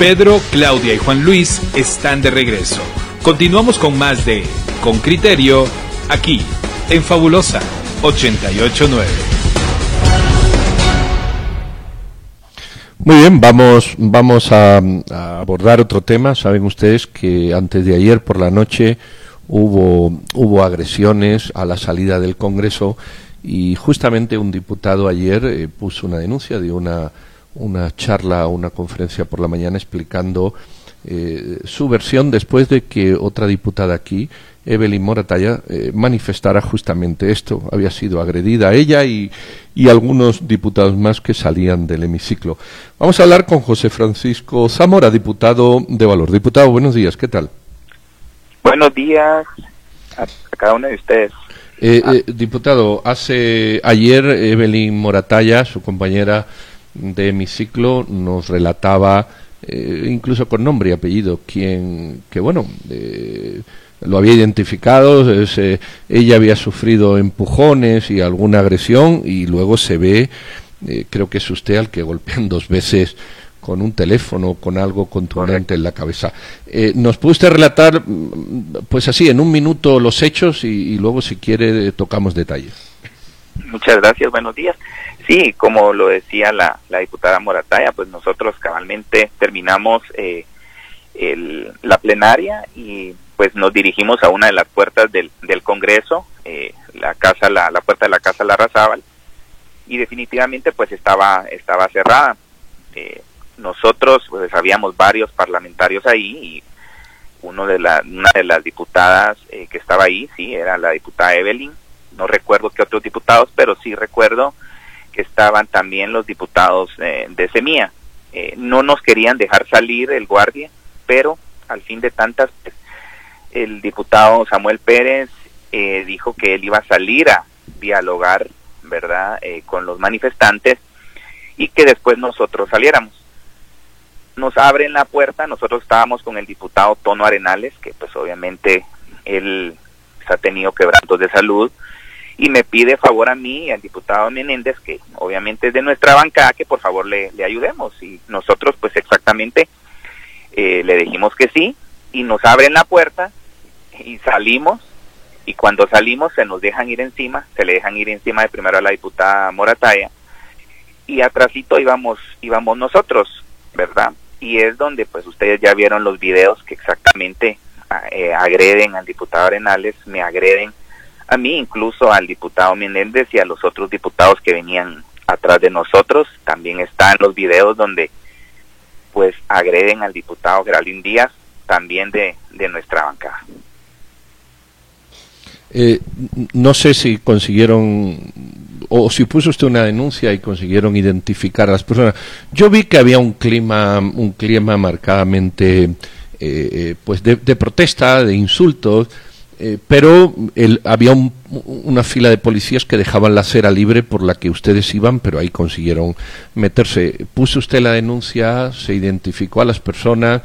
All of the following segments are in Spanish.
Pedro, Claudia y Juan Luis están de regreso. Continuamos con más de Con Criterio, aquí, en Fabulosa 889. Muy bien, vamos, vamos a, abordar otro tema. Saben ustedes que antes de ayer por la noche hubo, hubo agresiones a la salida del Congreso y justamente un diputado ayer eh, puso una denuncia de una una charla, una conferencia por la mañana explicando eh, su versión después de que otra diputada aquí, Evelyn Moratalla, eh, manifestara justamente esto. Había sido agredida ella y, y, algunos diputados más que salían del hemiciclo. Vamos a hablar con José Francisco Zamora, diputado de Valor. Diputado, buenos días, ¿qué tal? Buenos días a, cada uno de ustedes. Eh, diputado, hace ayer Evelyn Moratalla, su compañera, de hemiciclo nos relataba, eh, incluso con nombre y apellido, quien, que bueno, eh, lo había identificado, eh, ella había sufrido empujones y alguna agresión y luego se ve, creo que es usted al que golpean dos veces con un teléfono, con algo contundente en la cabeza. ¿Nos puede usted relatar, pues así, en un minuto los hechos y luego, si quiere, tocamos detalles? Muchas gracias, buenos días. Sí, como lo decía la, la diputada Morataya, pues nosotros cabalmente terminamos eh, el, la plenaria y pues nos dirigimos a una de las puertas del, del Congreso, eh, la casa, la, la puerta de la casa Larrazábal, y definitivamente pues estaba, estaba cerrada. Eh, nosotros pues habíamos varios parlamentarios ahí y uno de la, una de las diputadas que estaba ahí, sí, era la diputada Evelyn, no recuerdo qué otros diputados, pero sí recuerdo que estaban también los diputados eh, de Semía. Eh, no nos querían dejar salir el guardia, pero al fin de tantas, pues, el diputado Samuel Pérez eh, dijo que él iba a salir a dialogar, ¿verdad?, con los manifestantes y que después nosotros saliéramos. Nos abren la puerta, nosotros estábamos con el diputado Tono Arenales, que pues obviamente él ha tenido quebrantos de salud, y me pide favor a mí y al diputado Menéndez, que obviamente es de nuestra bancada, que por favor le, ayudemos. Y nosotros pues exactamente eh, le dijimos que sí y nos abren la puerta y salimos y cuando salimos se nos dejan ir encima, se le dejan ir encima de primero a la diputada Morataya y atrásito íbamos, íbamos nosotros, ¿verdad? Y es donde pues ustedes ya vieron los videos que exactamente eh, agreden al diputado Arenales, me agreden a mí, incluso al diputado Menéndez y a los otros diputados que venían atrás de nosotros. También están los videos donde pues agreden al diputado Geraldín Díaz, también de, de nuestra bancada. Eh, no sé si consiguieron o si puso usted una denuncia y consiguieron identificar a las personas. Yo vi que había un clima, un clima marcadamente eh, eh, pues de, de, protesta, de insultos. Eh, pero había una fila de policías que dejaban la acera libre por la que ustedes iban, pero ahí consiguieron meterse. ¿Puso usted la denuncia? ¿Se identificó a las personas?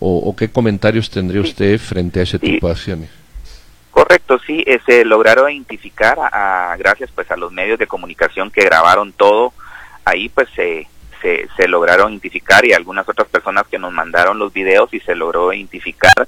¿O, qué comentarios tendría usted frente a ese tipo de acciones? Correcto, sí, eh, se lograron identificar a, gracias pues a los medios de comunicación que grabaron todo. Ahí pues se, se, se lograron identificar y algunas otras personas que nos mandaron los videos y se logró identificar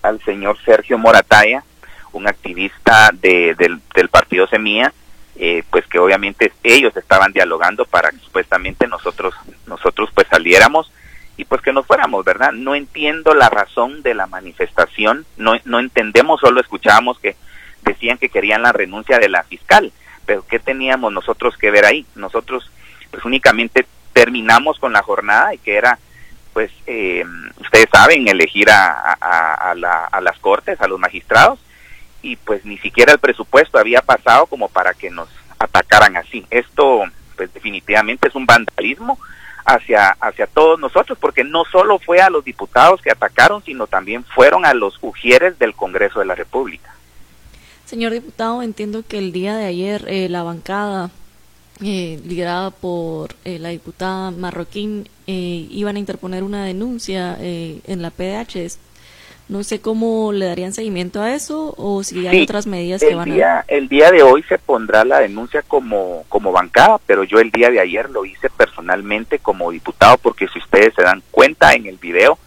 al señor Sergio Morataya, un activista de, del, partido Semilla, eh, pues que obviamente ellos estaban dialogando para que supuestamente nosotros, nosotros pues saliéramos y pues que nos fuéramos, ¿verdad? No entiendo la razón de la manifestación, no, no entendemos, solo escuchábamos que decían que querían la renuncia de la fiscal, pero ¿qué teníamos nosotros que ver ahí? Nosotros pues únicamente terminamos con la jornada y que era pues eh, ustedes saben elegir a, a, a, la, a las cortes, a los magistrados, y pues ni siquiera el presupuesto había pasado como para que nos atacaran así. Esto pues definitivamente es un vandalismo hacia, hacia todos nosotros, porque no solo fue a los diputados que atacaron, sino también fueron a los ujieres del Congreso de la República. Señor diputado, entiendo que el día de ayer eh, la bancada eh, liderada por eh, la diputada Marroquín iban a interponer una denuncia en la PDH No sé cómo le darían seguimiento a eso o si hay otras medidas que van a... El día de hoy se pondrá la denuncia como, como bancada, pero yo el día de ayer lo hice personalmente como diputado porque si ustedes se dan cuenta en el video,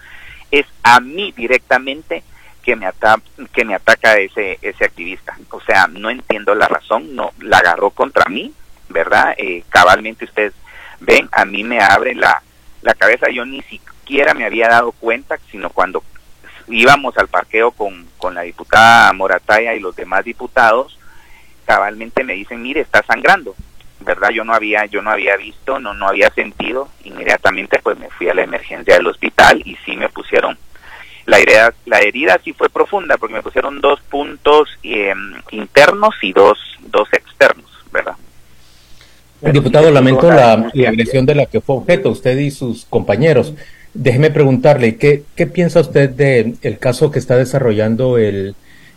es a mí directamente que me, ata que me ataca ese, ese activista. O sea, no entiendo la razón, no la agarró contra mí, ¿verdad? Eh, cabalmente ustedes ven, a mí me abre la, la cabeza, yo ni siquiera me había dado cuenta, sino cuando íbamos al parqueo con, con la diputada Morataya y los demás diputados, cabalmente me dicen, mire, está sangrando, ¿verdad? Yo no había, yo no había visto, no, no había sentido, inmediatamente pues me fui a la emergencia del hospital y sí me pusieron la herida, la herida sí fue profunda porque me pusieron dos puntos em, internos y dos, dos externos, ¿verdad? Diputado, lamento la, la, agresión de la que fue objeto usted y sus compañeros. Déjeme preguntarle, ¿qué, qué piensa usted del el caso que está desarrollando el,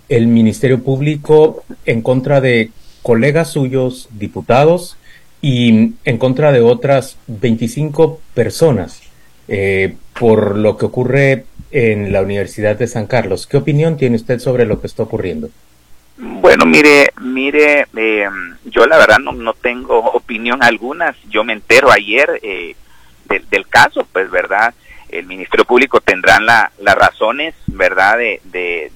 el Ministerio Público en contra de colegas suyos, diputados, y en contra de otras 25 personas eh, por lo que ocurre en la Universidad de San Carlos? ¿Qué opinión tiene usted sobre lo que está ocurriendo? Bueno, mire, mire, eh, yo la verdad no, no tengo opinión alguna. Yo me entero ayer eh, del caso, pues, ¿verdad? El Ministerio Público tendrán la, las razones, ¿verdad?, de, de,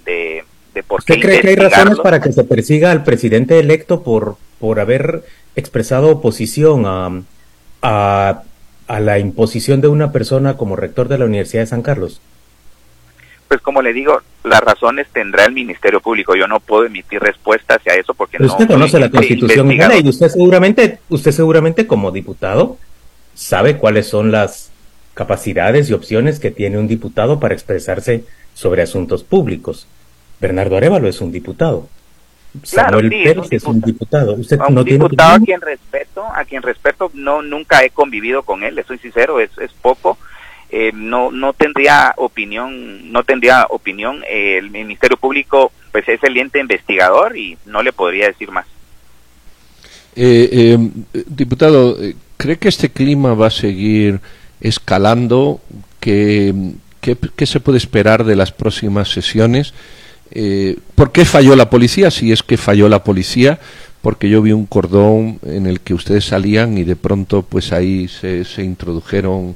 de, por qué. ¿Usted cree que hay razones para que se persiga al presidente electo por, por haber expresado oposición a, a, a la imposición de una persona como rector de la Universidad de San Carlos? Pues como le digo, las razones tendrá el Ministerio Público. Yo no puedo emitir respuesta hacia eso porque no. Usted conoce la Constitución y usted seguramente, usted seguramente como diputado sabe cuáles son las capacidades y opciones que tiene un diputado para expresarse sobre asuntos públicos. Bernardo Arevalo es un diputado. Samuel Pérez es un diputado. Usted un no diputado a quien respeto, a quien respeto, no nunca he convivido con él, le soy sincero, es, es poco. Eh, no no tendría opinión, no tendría opinión. el Ministerio Público, pues es el ente investigador y no le podría decir más. Eh, eh, diputado, ¿cree que este clima va a seguir? Escalando. ¿Qué, qué, se puede esperar de las próximas sesiones? Eh, ¿Por qué falló la policía? Si es que falló la policía, porque yo vi un cordón en el que ustedes salían y de pronto pues ahí se, se introdujeron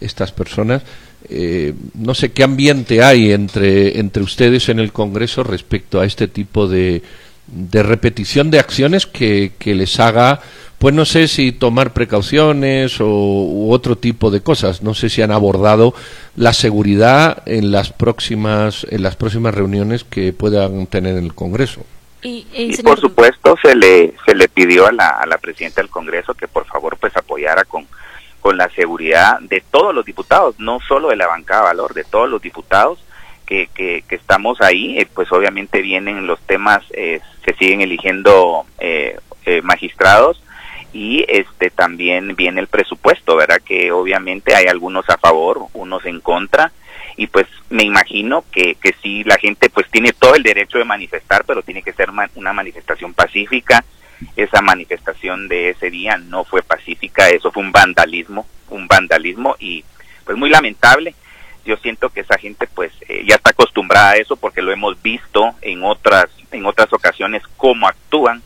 estas personas. Eh, no sé qué ambiente hay entre, entre ustedes en el Congreso respecto a este tipo de, de repetición de acciones que, que les haga pues no sé si tomar precauciones o u otro tipo de cosas. No sé si han abordado la seguridad en las próximas en las próximas reuniones que puedan tener en el Congreso. Y, por supuesto se le se le pidió a la, a la presidenta del Congreso que por favor pues apoyara con con la seguridad de todos los diputados, no solo de la bancada valor, de todos los diputados que, que, estamos ahí, eh, pues obviamente vienen los temas, eh, se siguen eligiendo eh, magistrados y este también viene el presupuesto, ¿verdad? Que obviamente hay algunos a favor, unos en contra y pues me imagino que, que sí la gente pues tiene todo el derecho de manifestar, pero tiene que ser una manifestación pacífica. Esa manifestación de ese día no fue pacífica, eso fue un vandalismo, un vandalismo y pues muy lamentable. Yo siento que esa gente pues eh, ya está acostumbrada a eso porque lo hemos visto en otras en otras ocasiones cómo actúan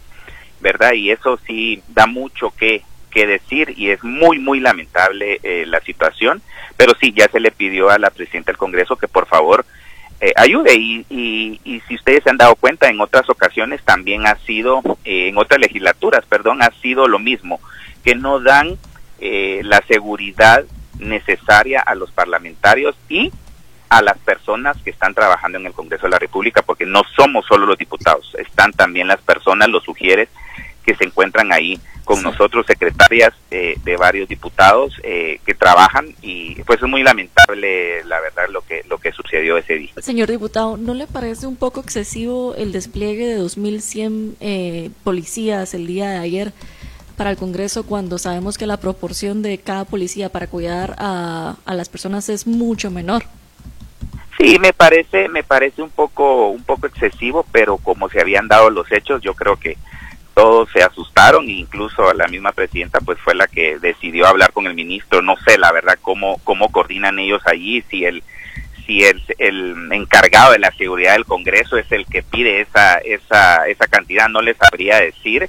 ¿verdad? Y eso sí da mucho que, que decir y es muy, muy lamentable eh, la situación, pero sí, ya se le pidió a la presidenta del Congreso que por favor eh, ayude y, y, si ustedes se han dado cuenta, en otras ocasiones también ha sido, eh, en otras legislaturas, perdón, ha sido lo mismo, que no dan la seguridad necesaria a los parlamentarios y a las personas que están trabajando en el Congreso de la República, porque no somos solo los diputados, están también las personas, los sugieres que se encuentran ahí con nosotros, secretarias eh, de varios diputados eh, que trabajan y pues es muy lamentable la verdad lo que lo que sucedió ese día. Señor diputado, ¿no le parece un poco excesivo el despliegue de 2.100 eh, policías el día de ayer para el Congreso cuando sabemos que la proporción de cada policía para cuidar a, a las personas es mucho menor? Sí, me parece me parece un poco un poco excesivo, pero como se habían dado los hechos, yo creo que todos se asustaron, incluso la misma presidenta pues fue la que decidió hablar con el ministro, no sé la verdad cómo, cómo coordinan ellos allí, si el, si el, el encargado de la seguridad del Congreso es el que pide esa, esa, esa cantidad, no les sabría decir,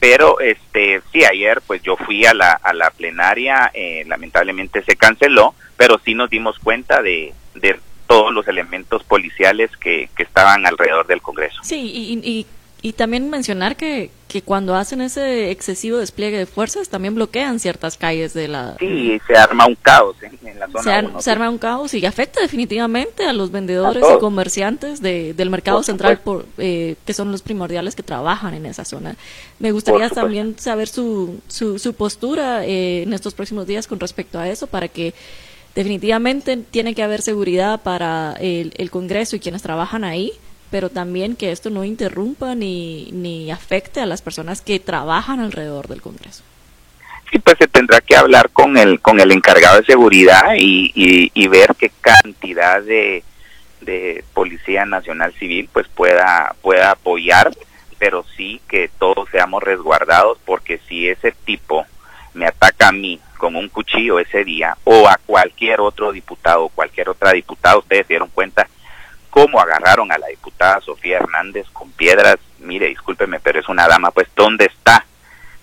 pero este sí ayer pues yo fui a la, a la plenaria eh, lamentablemente se canceló pero sí nos dimos cuenta de, de todos los elementos policiales que, que estaban alrededor del Congreso. Sí y, y, y también mencionar que, que cuando hacen ese excesivo despliegue de fuerzas también bloquean ciertas calles de la... Sí, se arma un caos en, la zona. Se, arma un caos y afecta definitivamente a los vendedores y comerciantes de, del mercado central por, eh, que son los primordiales que trabajan en esa zona. Me gustaría también saber su, su, su postura eh, en estos próximos días con respecto a eso para que definitivamente tiene que haber seguridad para el, el Congreso y quienes trabajan ahí pero también que esto no interrumpa ni, ni afecte a las personas que trabajan alrededor del Congreso. Sí, pues se tendrá que hablar con el, con el encargado de seguridad y, y, ver qué cantidad de, de Policía Nacional Civil pues pueda, pueda apoyar, pero sí que todos seamos resguardados porque si ese tipo me ataca a mí con un cuchillo ese día o a cualquier otro diputado o cualquier otra diputada, ustedes se dieron cuenta cómo agarraron a la diputada Sofía Hernández con piedras, mire, discúlpeme, pero es una dama, pues ¿dónde está?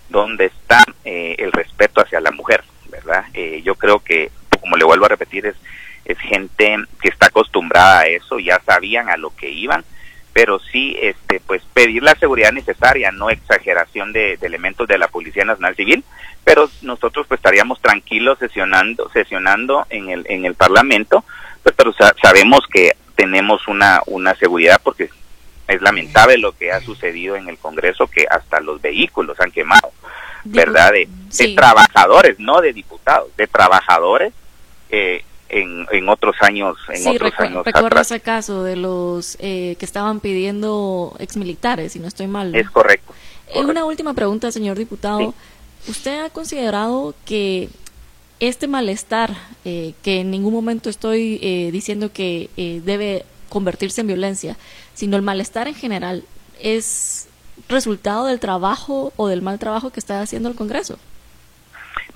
¿Dónde está eh, el respeto hacia la mujer? ¿Verdad? Eh, yo creo que, como le vuelvo a repetir, es, es gente que está acostumbrada a eso, ya sabían a lo que iban, pero sí, este, pues pedir la seguridad necesaria, no exageración de, de elementos de la Policía Nacional Civil, pero nosotros pues estaríamos tranquilos sesionando, sesionando en el, en el Parlamento, pues, pero sabemos que tenemos una, una seguridad porque es lamentable lo que ha sucedido en el Congreso, que hasta los vehículos han quemado, ¿verdad? De, trabajadores, no de diputados, de trabajadores eh, en, en otros años, en sí, otros años recuerdo ese caso de los eh, que estaban pidiendo exmilitares, si no estoy mal. Es correcto. Eh, una última pregunta, señor diputado. ¿Usted ha considerado que este malestar, eh, que en ningún momento estoy eh, diciendo que eh, debe convertirse en violencia, sino el malestar en general, es resultado del trabajo o del mal trabajo que está haciendo el Congreso?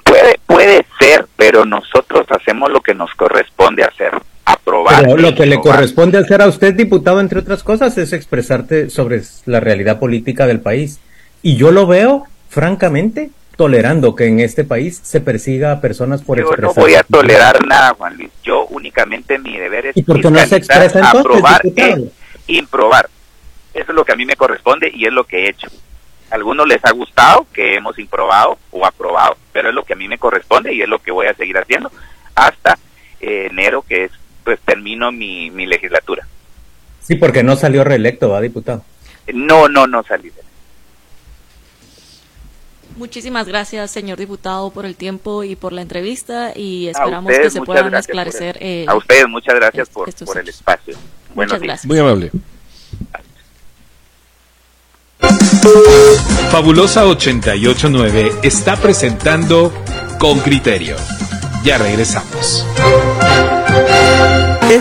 Puede, puede ser, pero nosotros hacemos lo que nos corresponde hacer, aprobar. lo que le corresponde hacer a usted, diputado, entre otras cosas, es expresarte sobre la realidad política del país. Y yo lo veo, francamente, tolerando que en este país se persiga a personas por Yo no voy a tolerar nada, Juan Luis. Yo únicamente mi deber es ¿Y por no se expresa aprobar e improbar. Eso es lo que a mí me corresponde y es lo que he hecho. A algunos les ha gustado que hemos improbado o aprobado, pero es lo que a mí me corresponde y es lo que voy a seguir haciendo hasta eh, enero, que es pues termino mi, mi legislatura. Sí, porque no salió reelecto, ¿va, diputado? No, no, no salí Muchísimas gracias, señor diputado, por el tiempo y por la entrevista y esperamos que se puedan esclarecer. Eh, a ustedes, muchas gracias por, por el espacio. Buenos días. Muy amable. Fabulosa 889 está presentando Con Criterio. Ya regresamos.